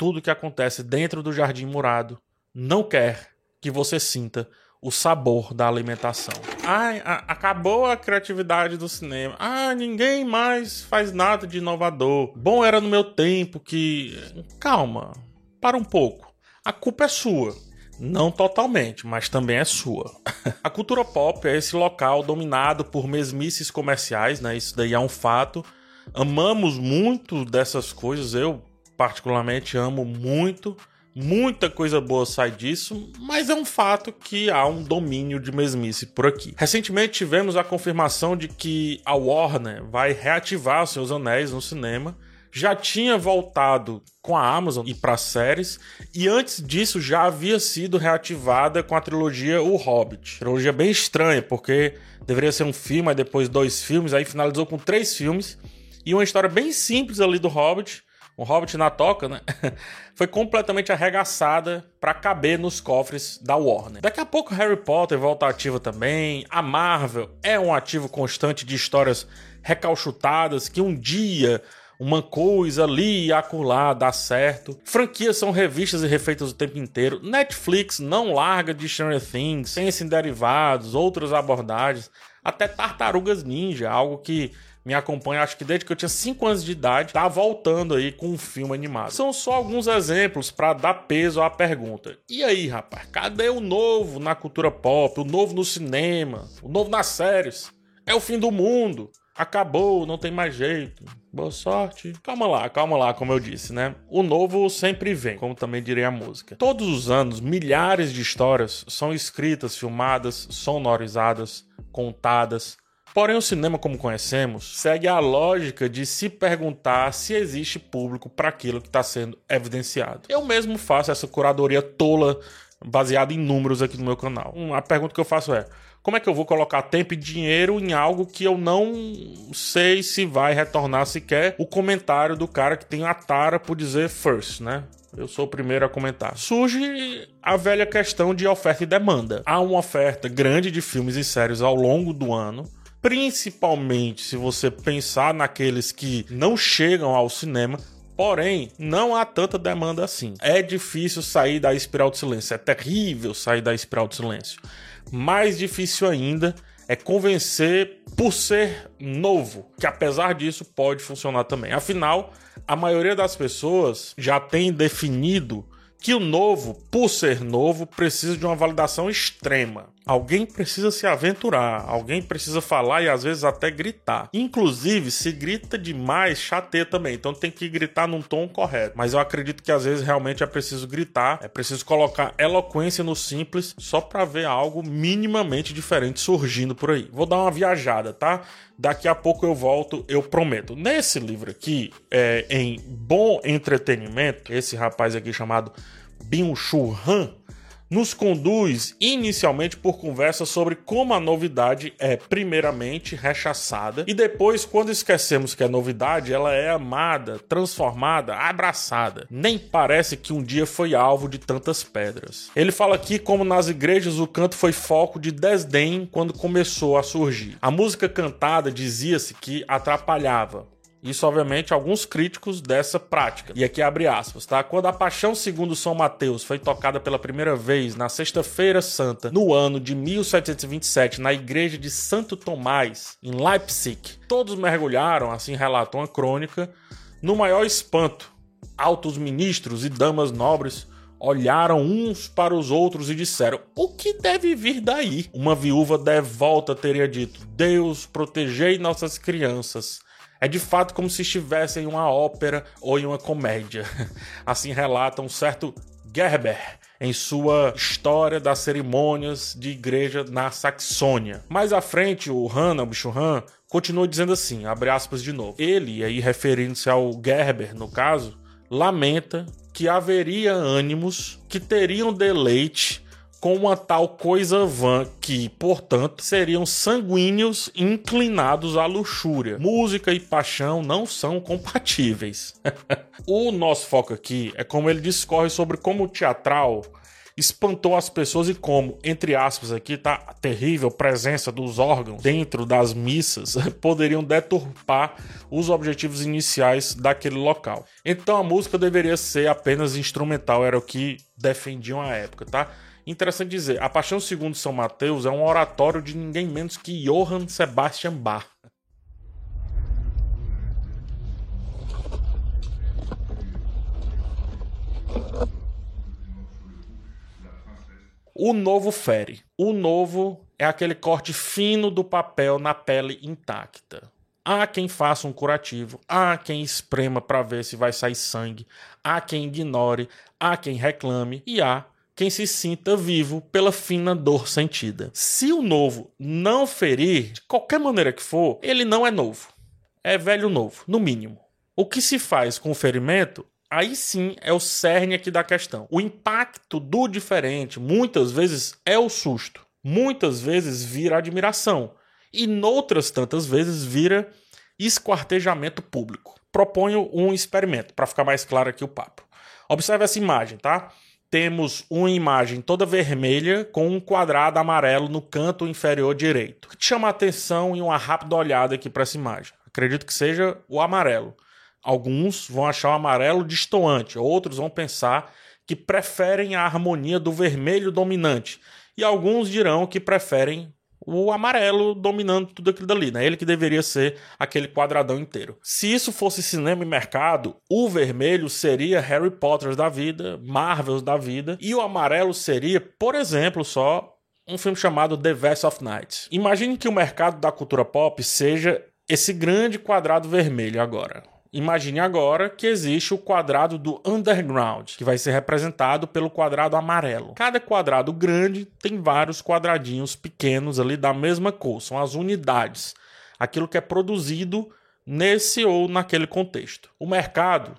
tudo que acontece dentro do jardim murado não quer que você sinta o sabor da alimentação. Ai, a, acabou a criatividade do cinema. Ah, ninguém mais faz nada de inovador. Bom era no meu tempo que. Calma, para um pouco. A culpa é sua. Não totalmente, mas também é sua. a cultura pop é esse local dominado por mesmices comerciais, né? Isso daí é um fato. Amamos muito dessas coisas, eu particularmente amo muito. Muita coisa boa sai disso, mas é um fato que há um domínio de mesmice por aqui. Recentemente tivemos a confirmação de que a Warner vai reativar Seus Anéis no cinema. Já tinha voltado com a Amazon e para séries, e antes disso já havia sido reativada com a trilogia O Hobbit. Trilogia bem estranha, porque deveria ser um filme, aí depois dois filmes, aí finalizou com três filmes e uma história bem simples ali do Hobbit o Hobbit na toca, né? Foi completamente arregaçada para caber nos cofres da Warner. Daqui a pouco Harry Potter volta ativa também. A Marvel é um ativo constante de histórias recalchutadas que um dia uma coisa ali e acolá dá certo. Franquias são revistas e refeitas o tempo inteiro. Netflix não larga de Stranger Things, pensa em derivados, outras abordagens, até Tartarugas Ninja, algo que me acompanha, acho que desde que eu tinha 5 anos de idade, tá voltando aí com um filme animado. São só alguns exemplos para dar peso à pergunta. E aí, rapaz, cadê o novo na cultura pop, o novo no cinema, o novo nas séries? É o fim do mundo. Acabou, não tem mais jeito. Boa sorte. Calma lá, calma lá, como eu disse, né? O novo sempre vem, como também diria a música. Todos os anos, milhares de histórias são escritas, filmadas, sonorizadas, contadas, Porém, o cinema, como conhecemos, segue a lógica de se perguntar se existe público para aquilo que está sendo evidenciado. Eu mesmo faço essa curadoria tola baseada em números aqui no meu canal. A pergunta que eu faço é: como é que eu vou colocar tempo e dinheiro em algo que eu não sei se vai retornar sequer o comentário do cara que tem a tara por dizer first, né? Eu sou o primeiro a comentar. Surge a velha questão de oferta e demanda. Há uma oferta grande de filmes e séries ao longo do ano principalmente se você pensar naqueles que não chegam ao cinema. Porém, não há tanta demanda assim. É difícil sair da espiral de silêncio. É terrível sair da espiral de silêncio. Mais difícil ainda é convencer por ser novo, que apesar disso pode funcionar também. Afinal, a maioria das pessoas já tem definido que o novo, por ser novo, precisa de uma validação extrema. Alguém precisa se aventurar, alguém precisa falar e às vezes até gritar. Inclusive, se grita demais, chateia também. Então tem que gritar num tom correto. Mas eu acredito que às vezes realmente é preciso gritar, é preciso colocar eloquência no simples só para ver algo minimamente diferente surgindo por aí. Vou dar uma viajada, tá? Daqui a pouco eu volto, eu prometo. Nesse livro aqui, é, em Bom Entretenimento, esse rapaz aqui chamado Bin Shu Han nos conduz inicialmente por conversas sobre como a novidade é primeiramente rechaçada e depois, quando esquecemos que a novidade, ela é amada, transformada, abraçada. Nem parece que um dia foi alvo de tantas pedras. Ele fala aqui como nas igrejas o canto foi foco de desdém quando começou a surgir. A música cantada dizia-se que atrapalhava, isso, obviamente, alguns críticos dessa prática. E aqui abre aspas, tá? Quando a Paixão segundo São Mateus foi tocada pela primeira vez na Sexta-feira Santa, no ano de 1727, na igreja de Santo Tomás, em Leipzig, todos mergulharam, assim relatou a crônica, no maior espanto. Altos ministros e damas nobres olharam uns para os outros e disseram: O que deve vir daí? Uma viúva devolta teria dito: Deus, protegei nossas crianças. É de fato como se estivesse em uma ópera ou em uma comédia. Assim relata um certo Gerber em sua História das Cerimônias de Igreja na Saxônia. Mais à frente, o Hannah, o bicho Han, continua dizendo assim, abre aspas de novo. Ele, aí referindo-se ao Gerber, no caso, lamenta que haveria ânimos que teriam deleite com uma tal coisa vã que, portanto, seriam sanguíneos inclinados à luxúria. Música e paixão não são compatíveis. o nosso foco aqui é como ele discorre sobre como o teatral espantou as pessoas e como, entre aspas aqui, tá a terrível presença dos órgãos dentro das missas poderiam deturpar os objetivos iniciais daquele local. Então a música deveria ser apenas instrumental, era o que defendiam à época, tá? Interessante dizer, a Paixão segundo São Mateus é um oratório de ninguém menos que Johann Sebastian Bach. O novo fere. O novo é aquele corte fino do papel na pele intacta. Há quem faça um curativo, há quem esprema para ver se vai sair sangue, há quem ignore, há quem reclame e há quem se sinta vivo pela fina dor sentida. Se o novo não ferir, de qualquer maneira que for, ele não é novo. É velho novo, no mínimo. O que se faz com o ferimento aí sim é o cerne aqui da questão. O impacto do diferente muitas vezes é o susto, muitas vezes vira admiração e noutras tantas vezes vira esquartejamento público. Proponho um experimento para ficar mais claro aqui o papo. Observe essa imagem, tá? Temos uma imagem toda vermelha com um quadrado amarelo no canto inferior direito. O que te chama a atenção e uma rápida olhada aqui para essa imagem? Acredito que seja o amarelo. Alguns vão achar o amarelo destoante, outros vão pensar que preferem a harmonia do vermelho dominante, e alguns dirão que preferem o amarelo dominando tudo aquilo dali, né? Ele que deveria ser aquele quadradão inteiro. Se isso fosse cinema e mercado, o vermelho seria Harry Potter da vida, Marvels da vida, e o amarelo seria, por exemplo, só um filme chamado The Vest of Night. Imagine que o mercado da cultura pop seja esse grande quadrado vermelho agora. Imagine agora que existe o quadrado do underground, que vai ser representado pelo quadrado amarelo. Cada quadrado grande tem vários quadradinhos pequenos ali da mesma cor, são as unidades, aquilo que é produzido nesse ou naquele contexto. O mercado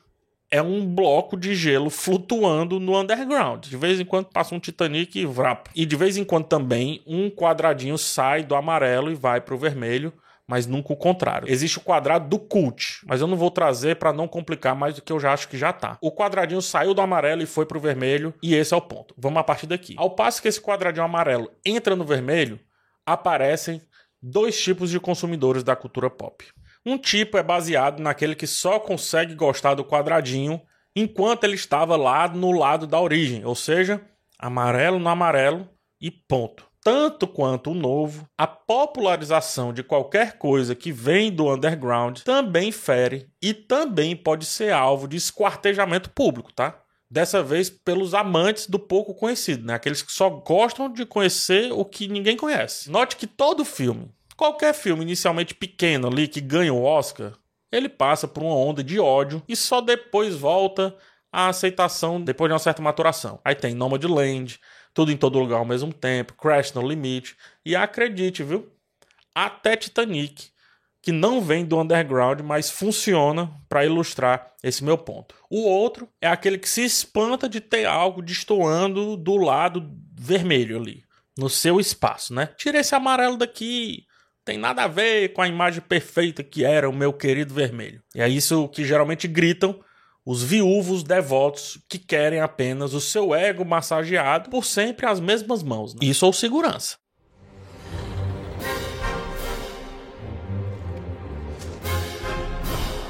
é um bloco de gelo flutuando no underground. De vez em quando passa um Titanic e vrap. E de vez em quando também um quadradinho sai do amarelo e vai para o vermelho mas nunca o contrário. Existe o quadrado do cult, mas eu não vou trazer para não complicar mais do que eu já acho que já tá. O quadradinho saiu do amarelo e foi pro vermelho, e esse é o ponto. Vamos a partir daqui. Ao passo que esse quadradinho amarelo entra no vermelho, aparecem dois tipos de consumidores da cultura pop. Um tipo é baseado naquele que só consegue gostar do quadradinho enquanto ele estava lá no lado da origem, ou seja, amarelo no amarelo e ponto tanto quanto o novo, a popularização de qualquer coisa que vem do underground também fere e também pode ser alvo de esquartejamento público, tá? Dessa vez pelos amantes do pouco conhecido, né? Aqueles que só gostam de conhecer o que ninguém conhece. Note que todo filme, qualquer filme inicialmente pequeno ali que ganha o Oscar, ele passa por uma onda de ódio e só depois volta à aceitação depois de uma certa maturação. Aí tem Nomadland, tudo em todo lugar ao mesmo tempo, Crash no limite. E acredite, viu? Até Titanic, que não vem do underground, mas funciona para ilustrar esse meu ponto. O outro é aquele que se espanta de ter algo destoando do lado vermelho ali, no seu espaço, né? Tira esse amarelo daqui, tem nada a ver com a imagem perfeita que era o meu querido vermelho. E é isso que geralmente gritam os viúvos devotos que querem apenas o seu ego massageado por sempre as mesmas mãos. Né? Isso ou segurança.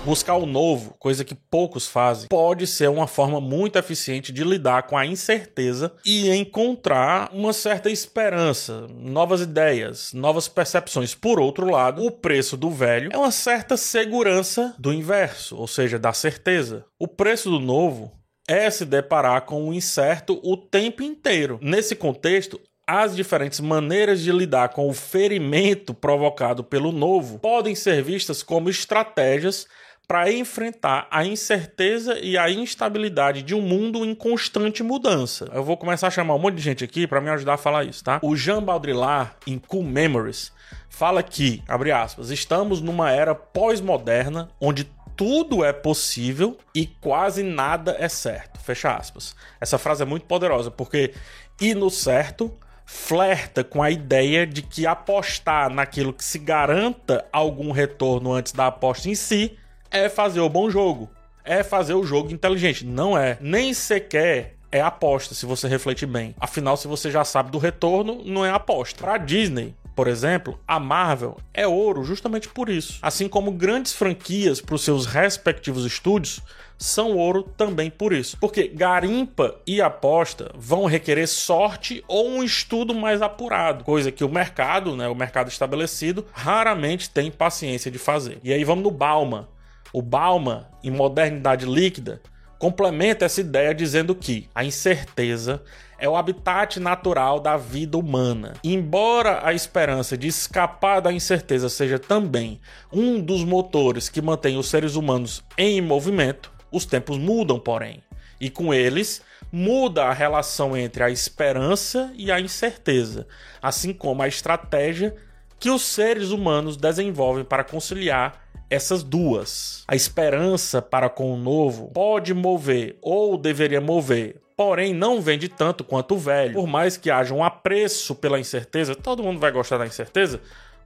Buscar o novo, coisa que poucos fazem, pode ser uma forma muito eficiente de lidar com a incerteza e encontrar uma certa esperança, novas ideias, novas percepções. Por outro lado, o preço do velho é uma certa segurança do inverso, ou seja, da certeza. O preço do novo é se deparar com o incerto o tempo inteiro. Nesse contexto, as diferentes maneiras de lidar com o ferimento provocado pelo novo podem ser vistas como estratégias para enfrentar a incerteza e a instabilidade de um mundo em constante mudança. Eu vou começar a chamar um monte de gente aqui para me ajudar a falar isso, tá? O Jean Baudrillard, em Cool Memories, fala que, abre aspas, estamos numa era pós-moderna onde tudo é possível e quase nada é certo. Fecha aspas. Essa frase é muito poderosa porque ir no certo flerta com a ideia de que apostar naquilo que se garanta algum retorno antes da aposta em si é fazer o bom jogo. É fazer o jogo inteligente. Não é. Nem sequer é aposta, se você refletir bem. Afinal, se você já sabe do retorno, não é aposta. Para Disney, por exemplo, a Marvel é ouro justamente por isso. Assim como grandes franquias para os seus respectivos estúdios são ouro também por isso. Porque garimpa e aposta vão requerer sorte ou um estudo mais apurado, coisa que o mercado, né, o mercado estabelecido, raramente tem paciência de fazer. E aí vamos no Balma. O Balma, em modernidade líquida, complementa essa ideia dizendo que a incerteza é o habitat natural da vida humana. Embora a esperança de escapar da incerteza seja também um dos motores que mantém os seres humanos em movimento, os tempos mudam, porém, e com eles muda a relação entre a esperança e a incerteza, assim como a estratégia que os seres humanos desenvolvem para conciliar essas duas. A esperança para com o novo pode mover ou deveria mover porém não vende tanto quanto o velho. Por mais que haja um apreço pela incerteza, todo mundo vai gostar da incerteza.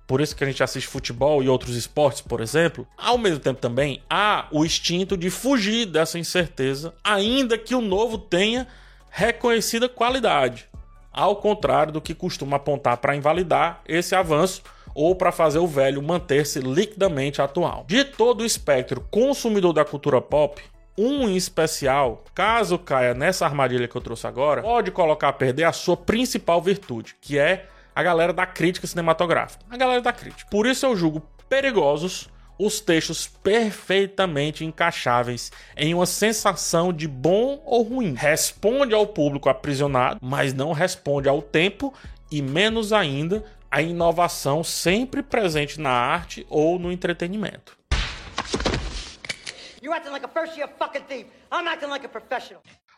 Por isso que a gente assiste futebol e outros esportes, por exemplo. Ao mesmo tempo também há o instinto de fugir dessa incerteza, ainda que o novo tenha reconhecida qualidade. Ao contrário do que costuma apontar para invalidar esse avanço ou para fazer o velho manter-se liquidamente atual. De todo o espectro consumidor da cultura pop, um em especial, caso caia nessa armadilha que eu trouxe agora, pode colocar a perder a sua principal virtude, que é a galera da crítica cinematográfica. A galera da crítica. Por isso eu julgo perigosos os textos perfeitamente encaixáveis em uma sensação de bom ou ruim. Responde ao público aprisionado, mas não responde ao tempo e menos ainda à inovação sempre presente na arte ou no entretenimento.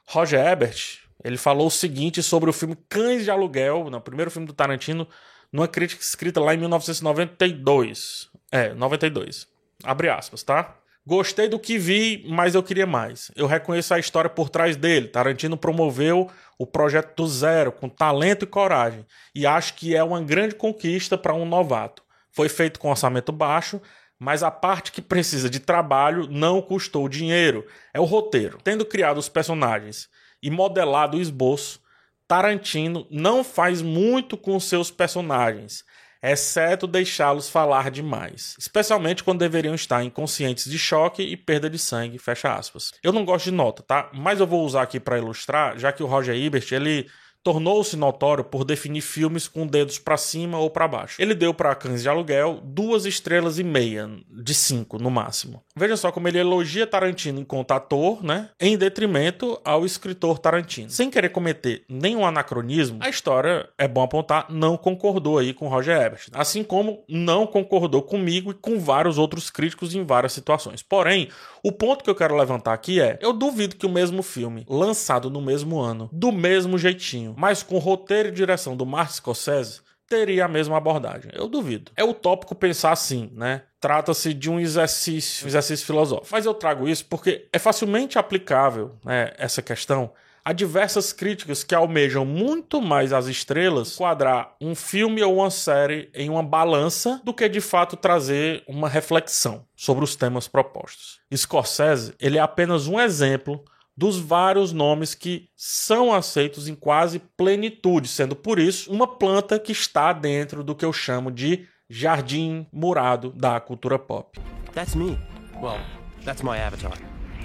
Roger Ebert, ele falou o seguinte sobre o filme Cães de Aluguel, no primeiro filme do Tarantino, numa crítica escrita lá em 1992. É, 92. Abre aspas, tá? Gostei do que vi, mas eu queria mais. Eu reconheço a história por trás dele. Tarantino promoveu o projeto do zero, com talento e coragem, e acho que é uma grande conquista para um novato. Foi feito com orçamento baixo, mas a parte que precisa de trabalho não custou dinheiro. É o roteiro. Tendo criado os personagens e modelado o esboço, Tarantino não faz muito com seus personagens, exceto deixá-los falar demais, especialmente quando deveriam estar inconscientes de choque e perda de sangue, fecha aspas. Eu não gosto de nota, tá? Mas eu vou usar aqui para ilustrar, já que o Roger Ebert, ele tornou-se notório por definir filmes com dedos para cima ou para baixo. Ele deu para Cães de Aluguel duas estrelas e meia, de cinco no máximo. Veja só como ele elogia Tarantino enquanto ator, né? Em detrimento ao escritor Tarantino. Sem querer cometer nenhum anacronismo, a história, é bom apontar, não concordou aí com Roger Ebert. Assim como não concordou comigo e com vários outros críticos em várias situações. Porém, o ponto que eu quero levantar aqui é: eu duvido que o mesmo filme, lançado no mesmo ano, do mesmo jeitinho, mas com roteiro e direção do Martin Scorsese, teria a mesma abordagem. Eu duvido. É utópico pensar assim, né? Trata-se de um exercício, um exercício filosófico. Mas eu trago isso porque é facilmente aplicável, né, essa questão Há diversas críticas que almejam muito mais as estrelas quadrar um filme ou uma série em uma balança do que de fato trazer uma reflexão sobre os temas propostos. Scorsese, ele é apenas um exemplo dos vários nomes que são aceitos em quase plenitude, sendo por isso uma planta que está dentro do que eu chamo de jardim murado da cultura pop. That's me. Well, that's my avatar.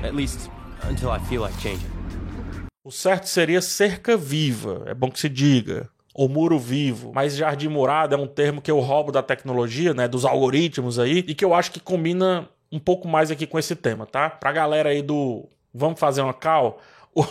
At least until I feel like changing. O certo seria cerca viva, é bom que se diga ou muro vivo, mas jardim murado é um termo que eu roubo da tecnologia, né, dos algoritmos aí, e que eu acho que combina um pouco mais aqui com esse tema, tá? Pra galera aí do vamos fazer uma cal, o,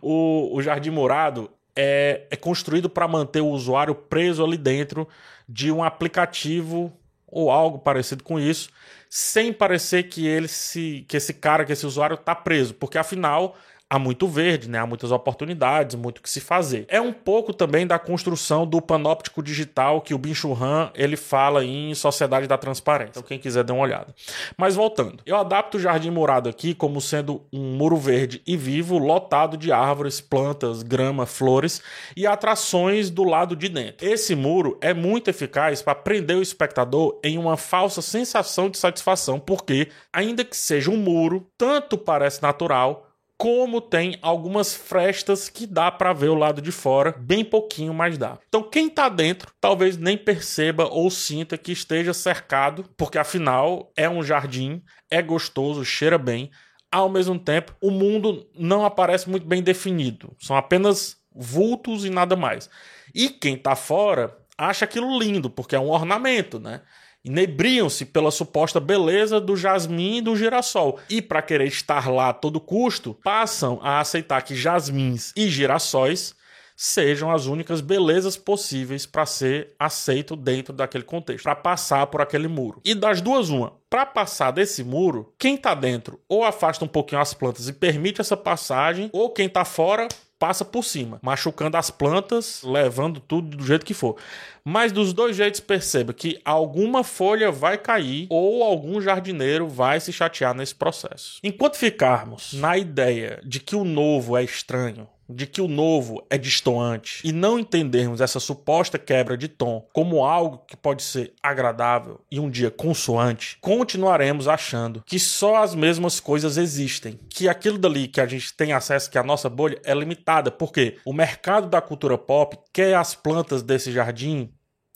o, o jardim murado é, é construído para manter o usuário preso ali dentro de um aplicativo ou algo parecido com isso, sem parecer que ele se que esse cara, que esse usuário está preso, porque afinal há muito verde, né? há muitas oportunidades, muito que se fazer. É um pouco também da construção do panóptico digital que o Bin Han ele fala em Sociedade da Transparência. Então quem quiser dê uma olhada. Mas voltando, eu adapto o Jardim Murado aqui como sendo um muro verde e vivo, lotado de árvores, plantas, grama, flores e atrações do lado de dentro. Esse muro é muito eficaz para prender o espectador em uma falsa sensação de satisfação, porque ainda que seja um muro, tanto parece natural como tem algumas frestas que dá para ver o lado de fora, bem pouquinho, mas dá. Então quem tá dentro talvez nem perceba ou sinta que esteja cercado, porque afinal é um jardim, é gostoso, cheira bem. Ao mesmo tempo, o mundo não aparece muito bem definido. São apenas vultos e nada mais. E quem tá fora acha aquilo lindo, porque é um ornamento, né? Inebriam-se pela suposta beleza do jasmim e do girassol. E para querer estar lá a todo custo, passam a aceitar que jasmins e girassóis sejam as únicas belezas possíveis para ser aceito dentro daquele contexto, para passar por aquele muro. E das duas uma, para passar desse muro, quem está dentro ou afasta um pouquinho as plantas e permite essa passagem, ou quem está fora passa por cima, machucando as plantas, levando tudo do jeito que for. Mas dos dois jeitos perceba que alguma folha vai cair ou algum jardineiro vai se chatear nesse processo. Enquanto ficarmos na ideia de que o novo é estranho, de que o novo é distoante e não entendermos essa suposta quebra de tom como algo que pode ser agradável e um dia consoante, continuaremos achando que só as mesmas coisas existem, que aquilo dali que a gente tem acesso, que a nossa bolha é limitada, porque o mercado da cultura pop quer as plantas desse jardim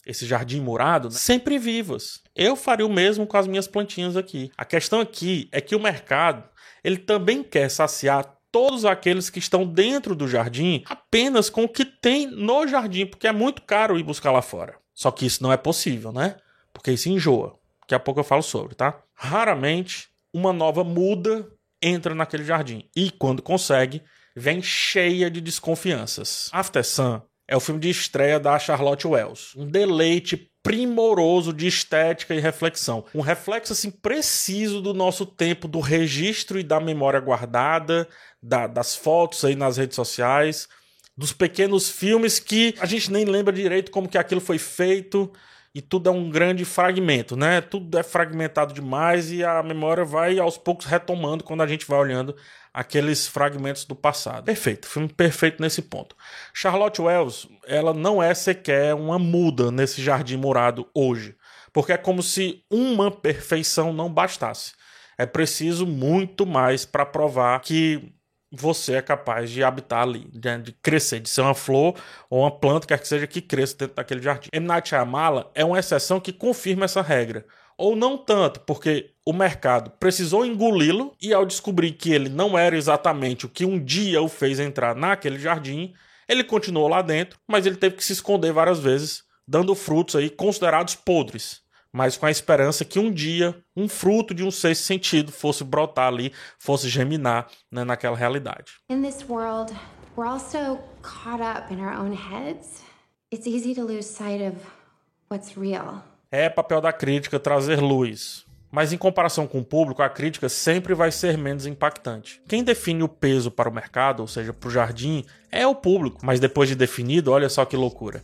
esse jardim murado, né? sempre vivas. Eu faria o mesmo com as minhas plantinhas aqui. A questão aqui é que o mercado ele também quer saciar todos aqueles que estão dentro do jardim apenas com o que tem no jardim, porque é muito caro ir buscar lá fora. Só que isso não é possível, né? Porque isso enjoa. Daqui a pouco eu falo sobre, tá? Raramente uma nova muda entra naquele jardim. E quando consegue, vem cheia de desconfianças. After Sun é o filme de estreia da Charlotte Wells. Um deleite primoroso de estética e reflexão. Um reflexo assim preciso do nosso tempo, do registro e da memória guardada, da, das fotos aí nas redes sociais, dos pequenos filmes que a gente nem lembra direito como que aquilo foi feito e tudo é um grande fragmento, né? Tudo é fragmentado demais e a memória vai aos poucos retomando quando a gente vai olhando aqueles fragmentos do passado. Perfeito, filme perfeito nesse ponto. Charlotte Wells, ela não é sequer uma muda nesse jardim morado hoje, porque é como se uma perfeição não bastasse. É preciso muito mais para provar que você é capaz de habitar ali, de, crescer, de ser uma flor ou uma planta, quer que seja, que cresça dentro daquele jardim. M. Night Shyamala é uma exceção que confirma essa regra ou não tanto, porque o mercado precisou engoli-lo e ao descobrir que ele não era exatamente o que um dia o fez entrar naquele jardim, ele continuou lá dentro, mas ele teve que se esconder várias vezes, dando frutos aí considerados podres, mas com a esperança que um dia um fruto de um sexto sentido fosse brotar ali, fosse germinar né, naquela realidade. In this world, we're all so caught up in our own heads. It's easy to lose sight of what's real. É papel da crítica trazer luz. Mas em comparação com o público, a crítica sempre vai ser menos impactante. Quem define o peso para o mercado, ou seja, para o jardim, é o público. Mas depois de definido, olha só que loucura.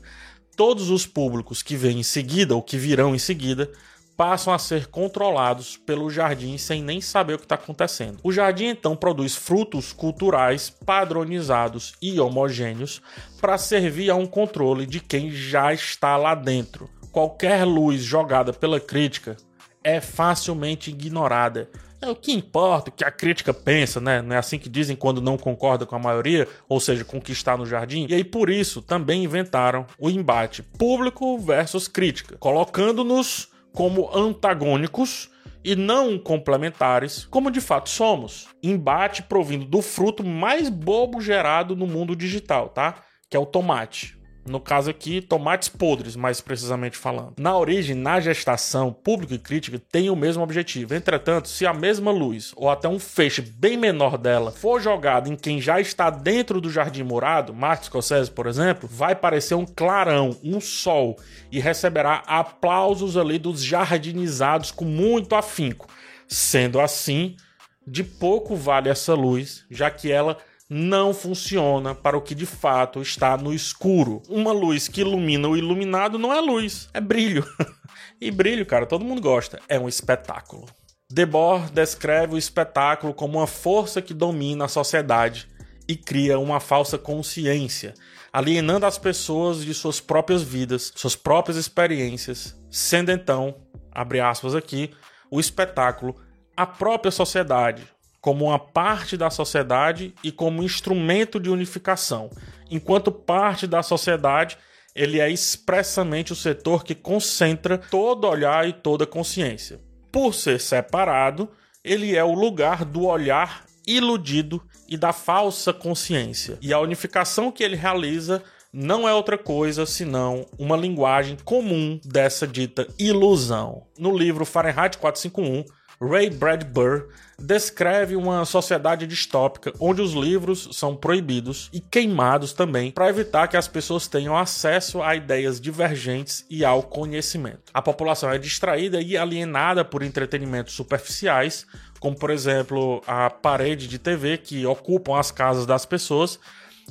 Todos os públicos que vêm em seguida ou que virão em seguida passam a ser controlados pelo jardim sem nem saber o que está acontecendo. O jardim então produz frutos culturais padronizados e homogêneos para servir a um controle de quem já está lá dentro qualquer luz jogada pela crítica é facilmente ignorada. É o que importa, o que a crítica pensa, né? Não é assim que dizem quando não concorda com a maioria, ou seja, com o que está no jardim. E aí por isso também inventaram o embate público versus crítica, colocando-nos como antagônicos e não complementares, como de fato somos. Embate provindo do fruto mais bobo gerado no mundo digital, tá? Que é o tomate. No caso aqui, tomates podres, mais precisamente falando. Na origem, na gestação, público e crítica têm o mesmo objetivo. Entretanto, se a mesma luz, ou até um feixe bem menor dela, for jogado em quem já está dentro do jardim morado, Martin Scorsese, por exemplo, vai parecer um clarão, um sol, e receberá aplausos ali dos jardinizados com muito afinco. Sendo assim, de pouco vale essa luz, já que ela não funciona para o que de fato está no escuro. Uma luz que ilumina o iluminado não é luz, é brilho. e brilho, cara, todo mundo gosta. É um espetáculo. Debord descreve o espetáculo como uma força que domina a sociedade e cria uma falsa consciência, alienando as pessoas de suas próprias vidas, suas próprias experiências, sendo então, abre aspas aqui, o espetáculo a própria sociedade, como uma parte da sociedade e como instrumento de unificação. Enquanto parte da sociedade, ele é expressamente o setor que concentra todo olhar e toda consciência. Por ser separado, ele é o lugar do olhar iludido e da falsa consciência. E a unificação que ele realiza não é outra coisa senão uma linguagem comum dessa dita ilusão. No livro Fahrenheit 451, Ray Bradbury descreve uma sociedade distópica onde os livros são proibidos e queimados também para evitar que as pessoas tenham acesso a ideias divergentes e ao conhecimento. A população é distraída e alienada por entretenimentos superficiais, como por exemplo a parede de TV que ocupam as casas das pessoas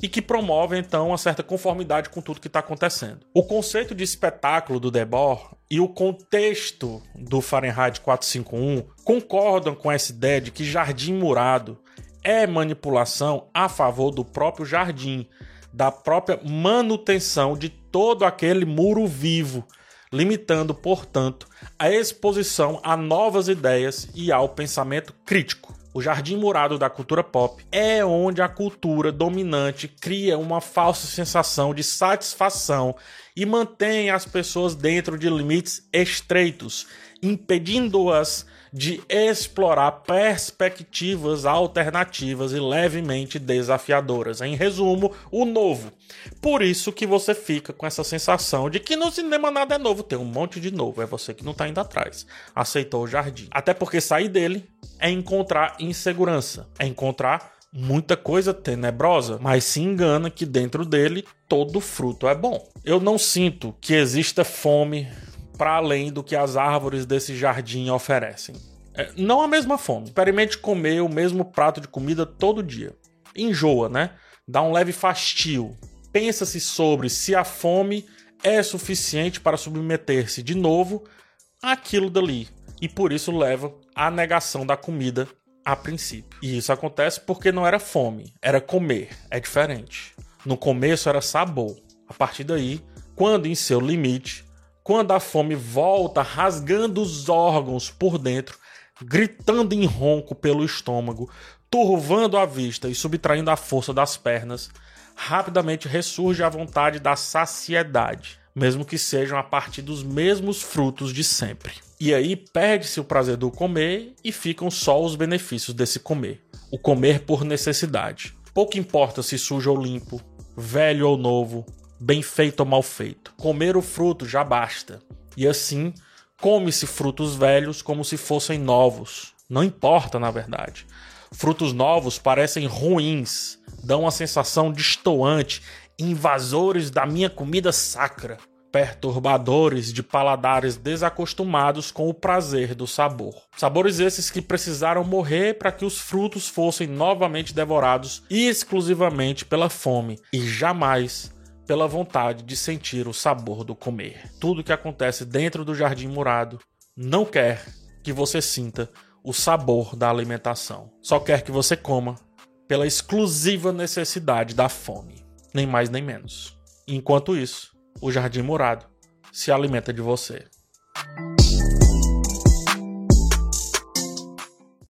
e que promovem então uma certa conformidade com tudo que está acontecendo. O conceito de espetáculo do Debord e o contexto do Fahrenheit 451 concordam com essa ideia de que jardim murado é manipulação a favor do próprio jardim, da própria manutenção de todo aquele muro vivo, limitando, portanto, a exposição a novas ideias e ao pensamento crítico. O jardim murado da cultura pop é onde a cultura dominante cria uma falsa sensação de satisfação e mantém as pessoas dentro de limites estreitos, impedindo-as de explorar perspectivas alternativas e levemente desafiadoras. Em resumo, o novo. Por isso que você fica com essa sensação de que no cinema nada é novo, tem um monte de novo, é você que não tá indo atrás. Aceitou o jardim. Até porque sair dele é encontrar insegurança, é encontrar muita coisa tenebrosa, mas se engana que dentro dele todo fruto é bom. Eu não sinto que exista fome para além do que as árvores desse jardim oferecem. É, não a mesma fome. Experimente comer o mesmo prato de comida todo dia. Enjoa, né? Dá um leve fastio. Pensa-se sobre se a fome é suficiente para submeter-se de novo àquilo dali. E por isso leva à negação da comida a princípio. E isso acontece porque não era fome, era comer. É diferente. No começo era sabor. A partir daí, quando em seu limite, quando a fome volta rasgando os órgãos por dentro, gritando em ronco pelo estômago, turvando a vista e subtraindo a força das pernas, rapidamente ressurge a vontade da saciedade, mesmo que sejam a partir dos mesmos frutos de sempre. E aí perde-se o prazer do comer e ficam só os benefícios desse comer. O comer por necessidade. Pouco importa se sujo ou limpo, velho ou novo, bem feito ou mal feito. Comer o fruto já basta. E assim, come-se frutos velhos como se fossem novos. Não importa, na verdade. Frutos novos parecem ruins, dão uma sensação destoante, invasores da minha comida sacra, perturbadores de paladares desacostumados com o prazer do sabor. Sabores esses que precisaram morrer para que os frutos fossem novamente devorados exclusivamente pela fome e jamais pela vontade de sentir o sabor do comer. Tudo que acontece dentro do jardim murado não quer que você sinta o sabor da alimentação. Só quer que você coma pela exclusiva necessidade da fome, nem mais nem menos. Enquanto isso, o jardim murado se alimenta de você.